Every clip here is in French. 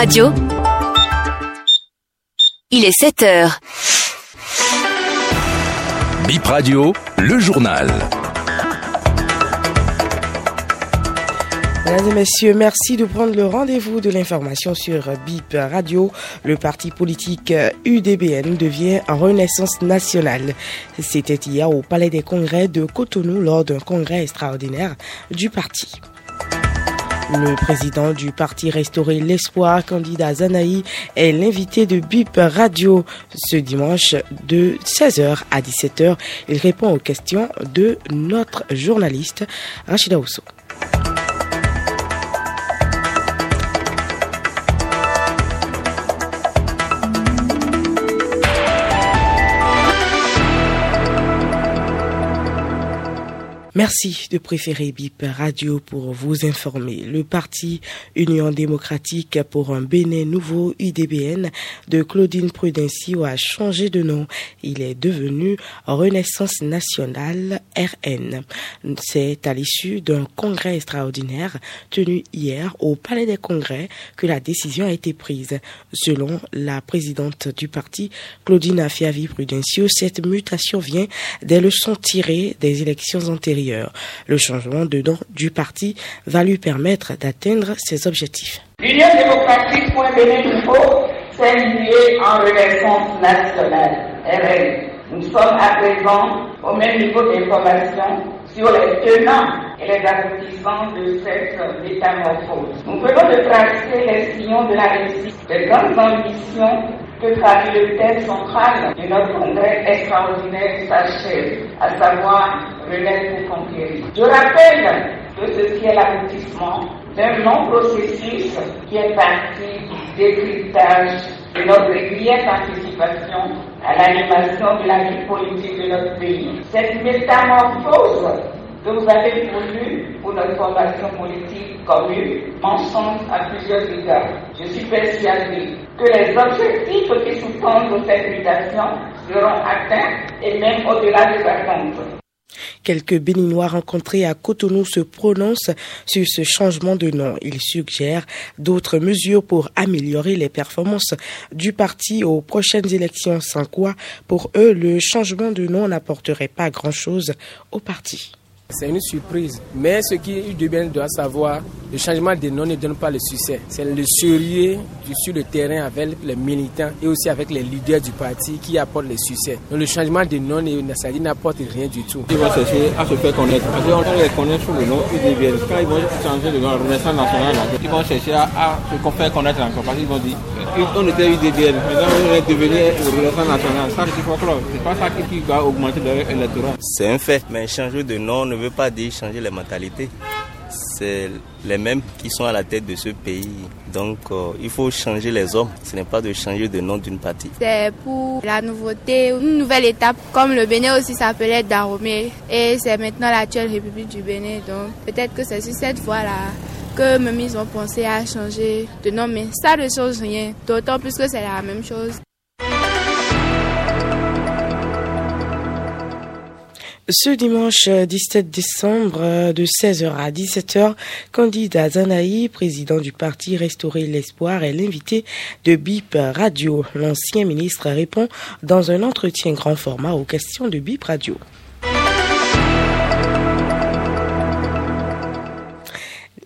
Radio. Il est 7 heures. Bip Radio, le journal. Mesdames et messieurs, merci de prendre le rendez-vous de l'information sur BIP Radio. Le parti politique UDBN devient en renaissance nationale. C'était hier au Palais des Congrès de Cotonou lors d'un congrès extraordinaire du parti. Le président du parti Restaurer l'Espoir, candidat Zanaï, est l'invité de BIP Radio ce dimanche de 16h à 17h. Il répond aux questions de notre journaliste Rachida Ousso. Merci de préférer BIP Radio pour vous informer. Le parti Union démocratique pour un Bénin nouveau UDBN de Claudine Prudencio a changé de nom. Il est devenu Renaissance nationale RN. C'est à l'issue d'un congrès extraordinaire tenu hier au Palais des Congrès que la décision a été prise. Selon la présidente du parti, Claudine Afiavi Prudencio, cette mutation vient des leçons tirées des élections antérieures. Le changement de nom du parti va lui permettre d'atteindre ses objectifs. L'Union démocratique pour Bénin nouveau s'est liée en renaissance nationale, RN. Nous sommes à présent au même niveau d'information sur les tenants et les aboutissants de cette métamorphose. Nous venons de tracer les sillons de la réussite, de grandes ambitions que traduit le thème central de notre congrès extraordinaire s'achève, à savoir Je rappelle que ceci est l'aboutissement d'un long processus qui est parti du décryptage de notre régulière participation à l'animation de la vie politique de notre pays. Cette métamorphose que vous avez voulu pour notre formation politique commune m'enchante à plusieurs égards. Je suis persuadé que les objectifs qui sous-tendent cette mutation seront atteints et même au-delà des attentes. Quelques Béninois rencontrés à Cotonou se prononcent sur ce changement de nom. Ils suggèrent d'autres mesures pour améliorer les performances du parti aux prochaines élections, sans quoi, pour eux, le changement de nom n'apporterait pas grand-chose au parti. C'est une surprise. Mais ce qui bien doit savoir, le changement de nom ne donne pas le succès. C'est le sérieux sur le terrain avec les militants et aussi avec les leaders du parti qui apporte le succès. Donc le changement de nom n'apporte rien du tout. Ils vont chercher à se faire connaître. Parce qu'on les connaît sous le nom UDBN. Quand ils vont changer de nom, Renaissance nationale, ils vont chercher à, se faire connaître encore. Parce qu'ils vont dire, on était UDBN, maintenant on est devenu Renaissance nationale. Ça, c'est C'est pas ça qui va augmenter l'électorat. C'est un fait, mais changer de nom ne veut pas dire changer les mentalités. C'est les mêmes qui sont à la tête de ce pays. Donc euh, il faut changer les hommes. Ce n'est pas de changer de nom d'une partie. C'est pour la nouveauté, une nouvelle étape. Comme le Bénin aussi s'appelait Dahomey. Et c'est maintenant l'actuelle République du Bénin. Donc peut-être que c'est sur cette fois-là que même ils ont pensé à changer de nom. Mais ça ne change rien. D'autant plus que c'est la même chose. Ce dimanche 17 décembre de 16h à 17h, candidat Zanaï, président du parti Restaurer l'Espoir, est l'invité de BIP Radio. L'ancien ministre répond dans un entretien grand format aux questions de BIP Radio.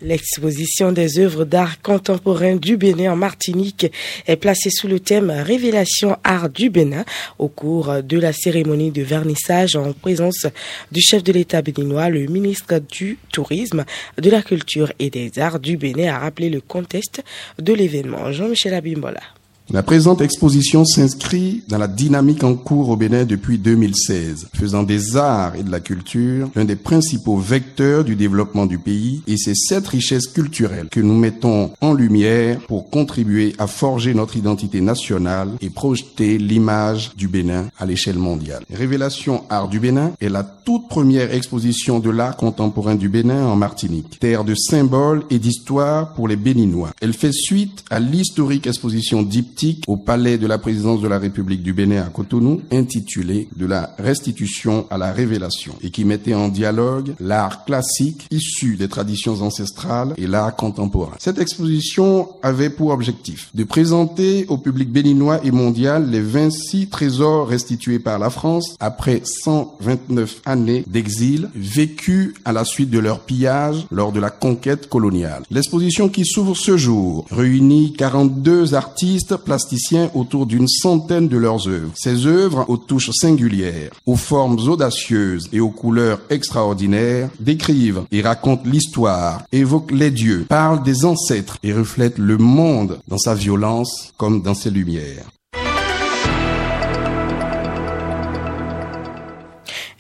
L'exposition des œuvres d'art contemporain du Bénin en Martinique est placée sous le thème Révélation art du Bénin au cours de la cérémonie de vernissage en présence du chef de l'État béninois, le ministre du Tourisme, de la Culture et des Arts du Bénin a rappelé le contexte de l'événement. Jean-Michel Abimbola. La présente exposition s'inscrit dans la dynamique en cours au Bénin depuis 2016, faisant des arts et de la culture l'un des principaux vecteurs du développement du pays et c'est cette richesse culturelle que nous mettons en lumière pour contribuer à forger notre identité nationale et projeter l'image du Bénin à l'échelle mondiale. Révélation Art du Bénin est la toute première exposition de l'art contemporain du Bénin en Martinique, terre de symboles et d'histoire pour les Béninois. Elle fait suite à l'historique exposition Deep triptyque au palais de la présidence de la République du Bénin à Cotonou, intitulé De la restitution à la révélation, et qui mettait en dialogue l'art classique issu des traditions ancestrales et l'art contemporain. Cette exposition avait pour objectif de présenter au public béninois et mondial les 26 trésors restitués par la France après 129 années d'exil vécu à la suite de leur pillage lors de la conquête coloniale. L'exposition qui s'ouvre ce jour réunit 42 artistes plasticiens autour d'une centaine de leurs œuvres. Ces œuvres aux touches singulières, aux formes audacieuses et aux couleurs extraordinaires décrivent et racontent l'histoire, évoquent les dieux, parlent des ancêtres et reflètent le monde dans sa violence comme dans ses lumières.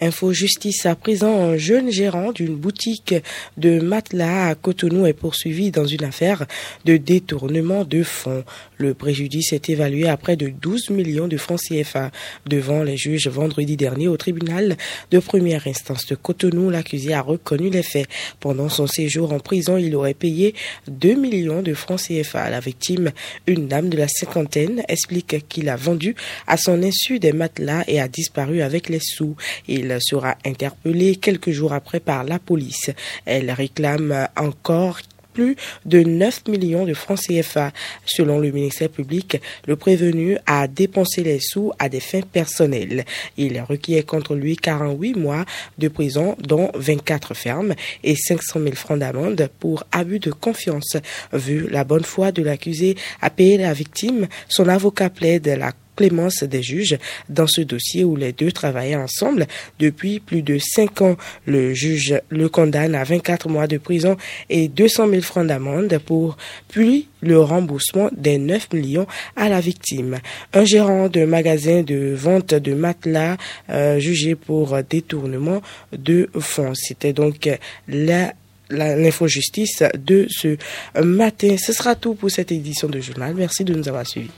Info Justice à présent, un jeune gérant d'une boutique de matelas à Cotonou est poursuivi dans une affaire de détournement de fonds. Le préjudice est évalué à près de 12 millions de francs CFA. Devant les juges vendredi dernier au tribunal de première instance de Cotonou, l'accusé a reconnu les faits. Pendant son séjour en prison, il aurait payé 2 millions de francs CFA. La victime, une dame de la cinquantaine, explique qu'il a vendu à son insu des matelas et a disparu avec les sous. Sera interpellé quelques jours après par la police. Elle réclame encore plus de 9 millions de francs CFA. Selon le ministère public, le prévenu a dépensé les sous à des fins personnelles. Il requiert contre lui 48 mois de prison, dont 24 fermes et 500 000 francs d'amende pour abus de confiance. Vu la bonne foi de l'accusé à payer la victime, son avocat plaide la clémence des juges dans ce dossier où les deux travaillaient ensemble depuis plus de cinq ans. Le juge le condamne à 24 mois de prison et 200 000 francs d'amende pour puis le remboursement des 9 millions à la victime. Un gérant de magasin de vente de matelas euh, jugé pour détournement de fonds. C'était donc la l'infojustice de ce matin. Ce sera tout pour cette édition de journal. Merci de nous avoir suivis.